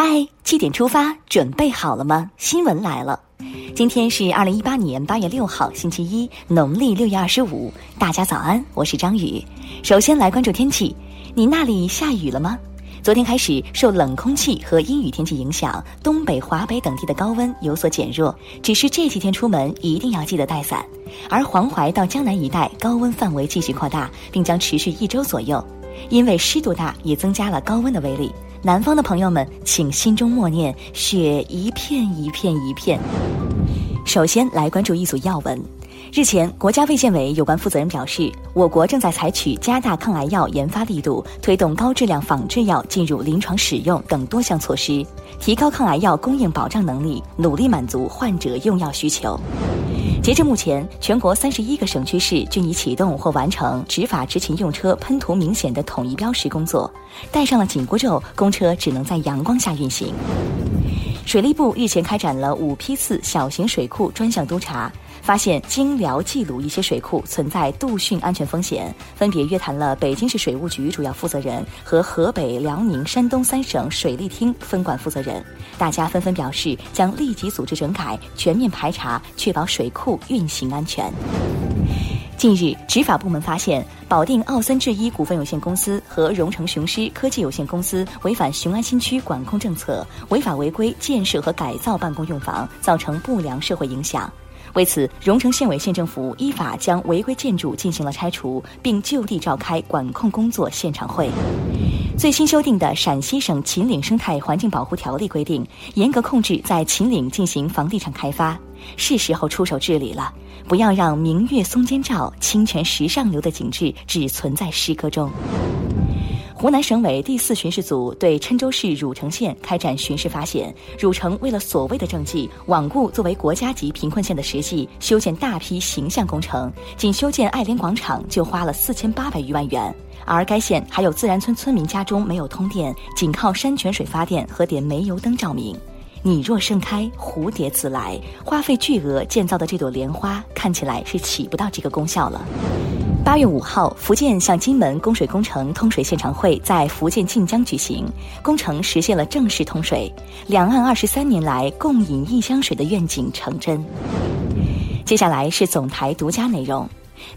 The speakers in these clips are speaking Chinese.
嗨，七点出发，准备好了吗？新闻来了，今天是二零一八年八月六号，星期一，农历六月二十五。大家早安，我是张宇。首先来关注天气，你那里下雨了吗？昨天开始，受冷空气和阴雨天气影响，东北、华北等地的高温有所减弱。只是这几天出门一定要记得带伞。而黄淮到江南一带高温范围继续扩大，并将持续一周左右。因为湿度大，也增加了高温的威力。南方的朋友们，请心中默念：雪一片一片一片。首先来关注一组要闻。日前，国家卫健委有关负责人表示，我国正在采取加大抗癌药研发力度、推动高质量仿制药进入临床使用等多项措施，提高抗癌药供应保障能力，努力满足患者用药需求。截至目前，全国三十一个省区市均已启动或完成执法执勤用车喷涂明显的统一标识工作。戴上了紧箍咒，公车只能在阳光下运行。水利部日前开展了五批次小型水库专项督查，发现京辽冀鲁一些水库存在杜汛安全风险，分别约谈了北京市水务局主要负责人和河北、辽宁、山东三省水利厅分管负责人。大家纷纷表示将立即组织整改，全面排查，确保水库运行安全。近日，执法部门发现保定奥森制衣股份有限公司和荣成雄狮科技有限公司违反雄安新区管控政策，违法违规建设和改造办公用房，造成不良社会影响。为此，荣成县委县政府依法将违规建筑进行了拆除，并就地召开管控工作现场会。最新修订的陕西省秦岭生态环境保护条例规定，严格控制在秦岭进行房地产开发，是时候出手治理了。不要让明月松间照，清泉石上流的景致只存在诗歌中。湖南省委第四巡视组对郴州市汝城县开展巡视，发现汝城为了所谓的政绩，罔顾作为国家级贫困县的实际，修建大批形象工程，仅修建爱莲广场就花了四千八百余万元。而该县还有自然村村民家中没有通电，仅靠山泉水发电和点煤油灯照明。你若盛开，蝴蝶自来。花费巨额建造的这朵莲花，看起来是起不到这个功效了。八月五号，福建向金门供水工程通水现场会在福建晋江举行，工程实现了正式通水，两岸二十三年来共饮一江水的愿景成真。接下来是总台独家内容。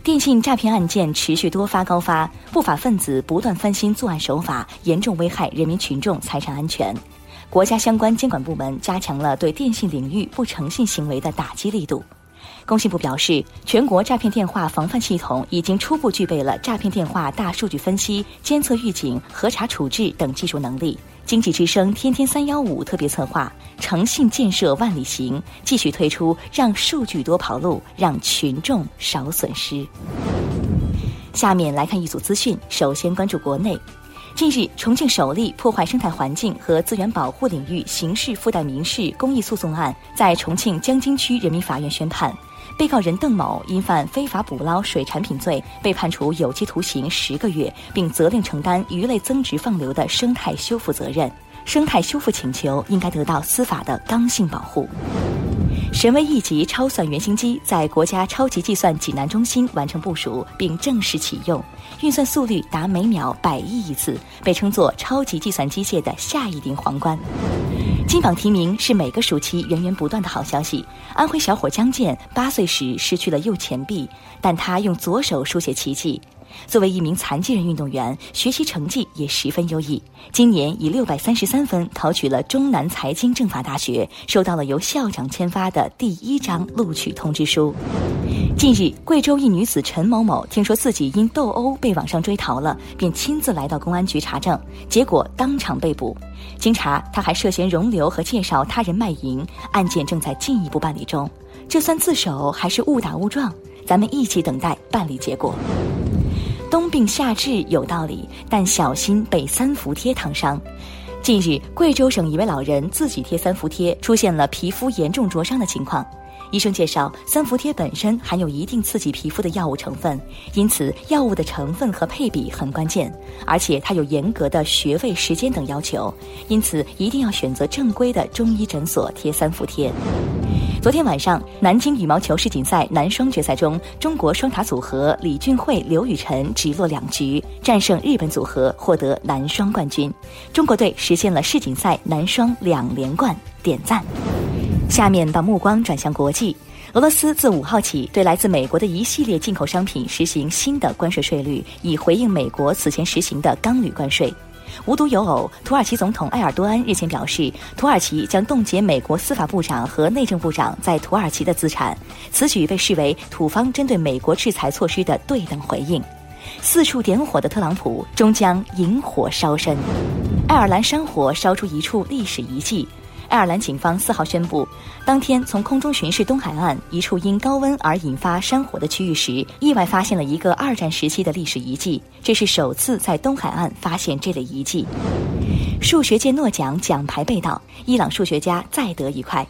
电信诈骗案件持续多发高发，不法分子不断翻新作案手法，严重危害人民群众财产安全。国家相关监管部门加强了对电信领域不诚信行为的打击力度。工信部表示，全国诈骗电话防范系统已经初步具备了诈骗电话大数据分析、监测预警、核查处置等技术能力。经济之声“天天三幺五”特别策划“诚信建设万里行”，继续推出让数据多跑路，让群众少损失。下面来看一组资讯，首先关注国内。近日，重庆首例破坏生态环境和资源保护领域刑事附带民事公益诉讼案在重庆江津区人民法院宣判。被告人邓某因犯非法捕捞水产品罪，被判处有期徒刑十个月，并责令承担鱼类增值放流的生态修复责任。生态修复请求应该得到司法的刚性保护。神威一级超算原型机在国家超级计算济南中心完成部署并正式启用，运算速率达每秒百亿亿次，被称作超级计算机界的下一顶皇冠。金榜题名是每个暑期源源不断的好消息。安徽小伙江建八岁时失去了右前臂，但他用左手书写奇迹。作为一名残疾人运动员，学习成绩也十分优异。今年以六百三十三分考取了中南财经政法大学，收到了由校长签发的第一张录取通知书。近日，贵州一女子陈某某听说自己因斗殴被网上追逃了，便亲自来到公安局查证，结果当场被捕。经查，他还涉嫌容留和介绍他人卖淫，案件正在进一步办理中。这算自首还是误打误撞？咱们一起等待办理结果。冬病夏治有道理，但小心被三伏贴烫伤。近日，贵州省一位老人自己贴三伏贴，出现了皮肤严重灼伤的情况。医生介绍，三伏贴本身含有一定刺激皮肤的药物成分，因此药物的成分和配比很关键，而且它有严格的穴位、时间等要求，因此一定要选择正规的中医诊所贴三伏贴。昨天晚上，南京羽毛球世锦赛男双决赛中，中国双打组合李俊慧、刘雨辰直落两局，战胜日本组合，获得男双冠军。中国队实现了世锦赛男双两连冠，点赞。下面把目光转向国际。俄罗斯自五号起对来自美国的一系列进口商品实行新的关税税率，以回应美国此前实行的钢铝关税。无独有偶，土耳其总统埃尔多安日前表示，土耳其将冻结美国司法部长和内政部长在土耳其的资产。此举被视为土方针对美国制裁措施的对等回应。四处点火的特朗普终将引火烧身。爱尔兰山火烧出一处历史遗迹。爱尔兰警方四号宣布，当天从空中巡视东海岸一处因高温而引发山火的区域时，意外发现了一个二战时期的历史遗迹。这是首次在东海岸发现这类遗迹。数学界诺奖奖牌被盗，伊朗数学家再得一块。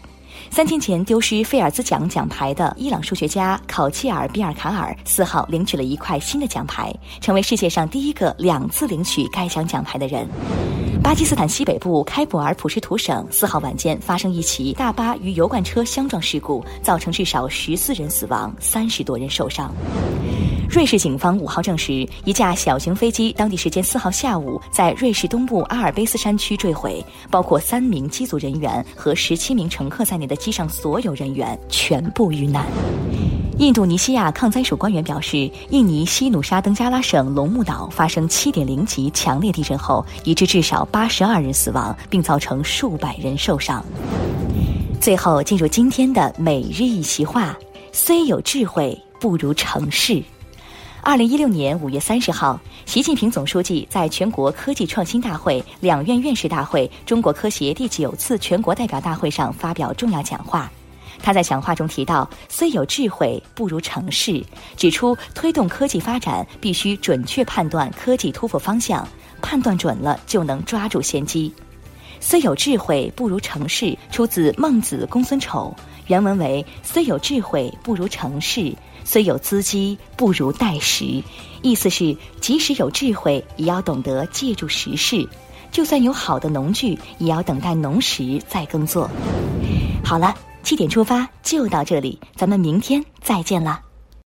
三天前丢失菲尔兹奖奖牌的伊朗数学家考切尔比尔卡尔四号领取了一块新的奖牌，成为世界上第一个两次领取该奖奖牌的人。巴基斯坦西北部开普尔普什图省四号晚间发生一起大巴与油罐车相撞事故，造成至少十四人死亡，三十多人受伤。瑞士警方五号证实，一架小型飞机当地时间四号下午在瑞士东部阿尔卑斯山区坠毁，包括三名机组人员和十七名乘客在内的机上所有人员全部遇难。印度尼西亚抗灾署官员表示，印尼西努沙登加拉省龙目岛发生7.0级强烈地震后，已致至少82人死亡，并造成数百人受伤。最后进入今天的每日一席话：虽有智慧，不如成事。二零一六年五月三十号，习近平总书记在全国科技创新大会、两院院士大会、中国科协第九次全国代表大会上发表重要讲话。他在讲话中提到，虽有智慧，不如成事，指出推动科技发展必须准确判断科技突破方向，判断准了就能抓住先机。虽有智慧，不如成事，出自《孟子·公孙丑》，原文为：虽有智慧，不如成事；虽有资机，不如待时。意思是，即使有智慧，也要懂得借助时势；就算有好的农具，也要等待农时再耕作。好了。七点出发就到这里，咱们明天再见了。